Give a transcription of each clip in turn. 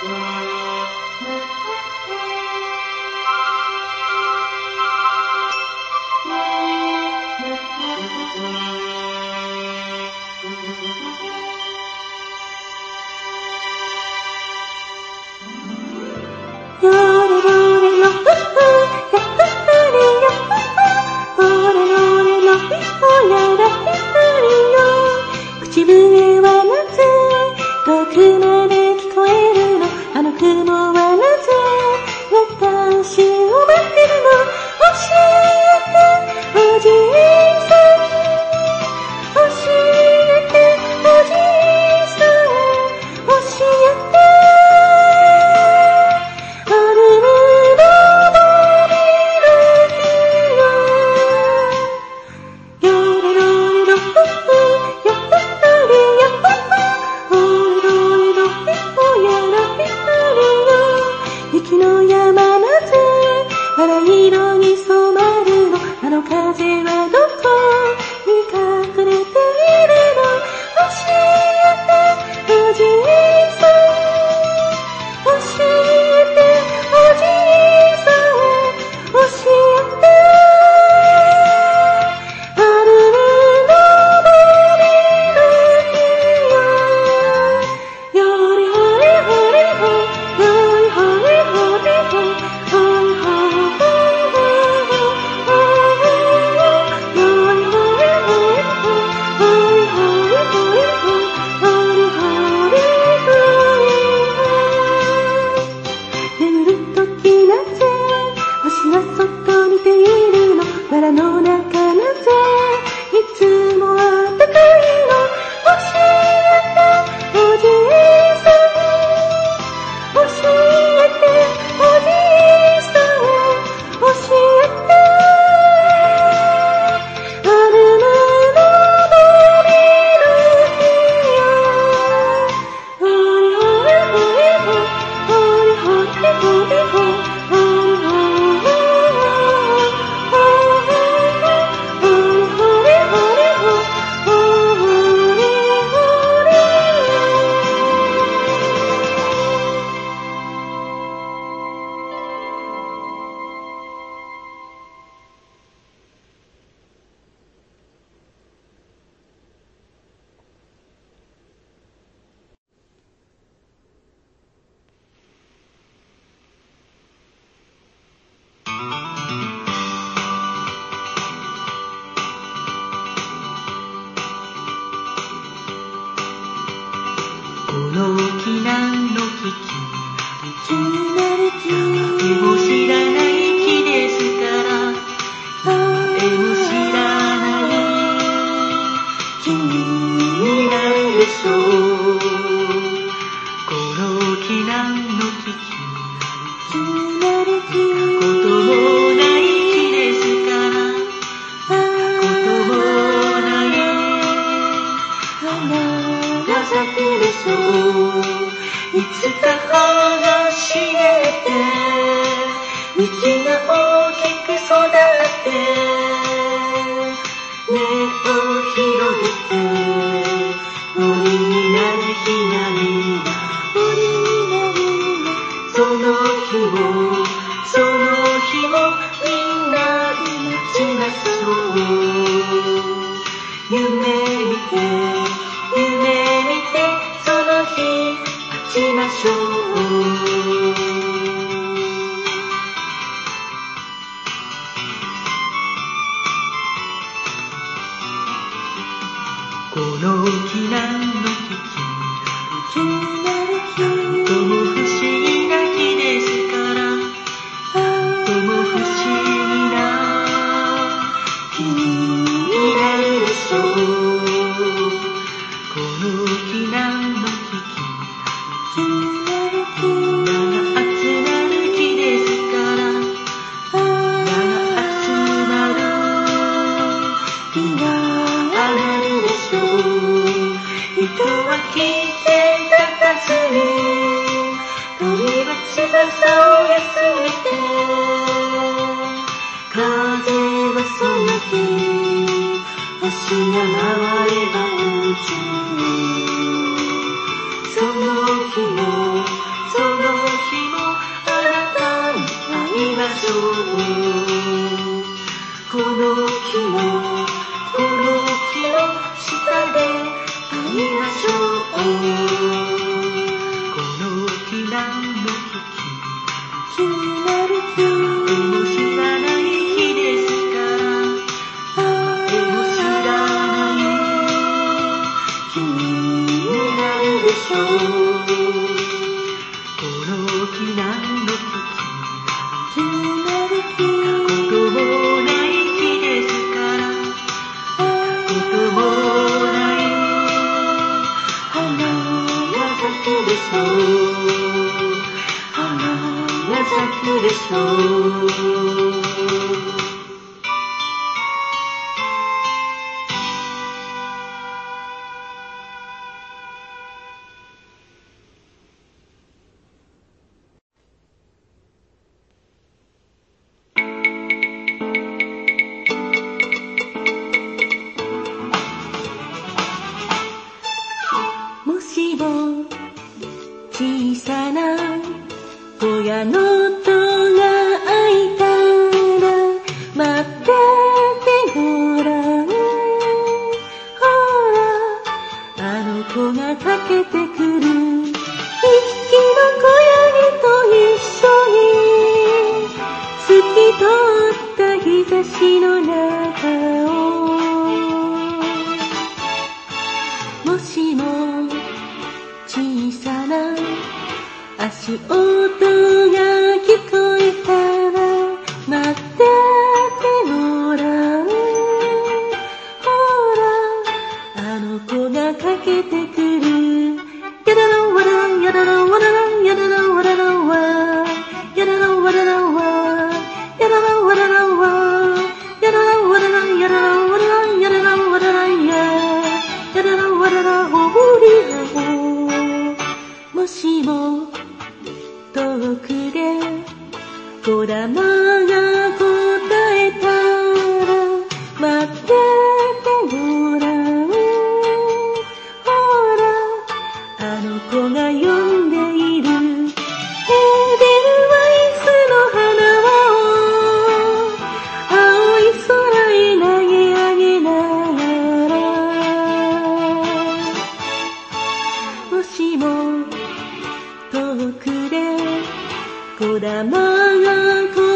Ah! 道が大きく育って根を広げて森になる日なみが森になるその日をその日をみんなで待ちましょう夢見て夢見てその日待ちましょう。星が回れば宇宙その日もその日もあなたに会いましょう。この日もこの日の下で。ドラマが答えたら待っててもらう。ほらあの子が呼んだ Jangan ku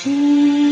心。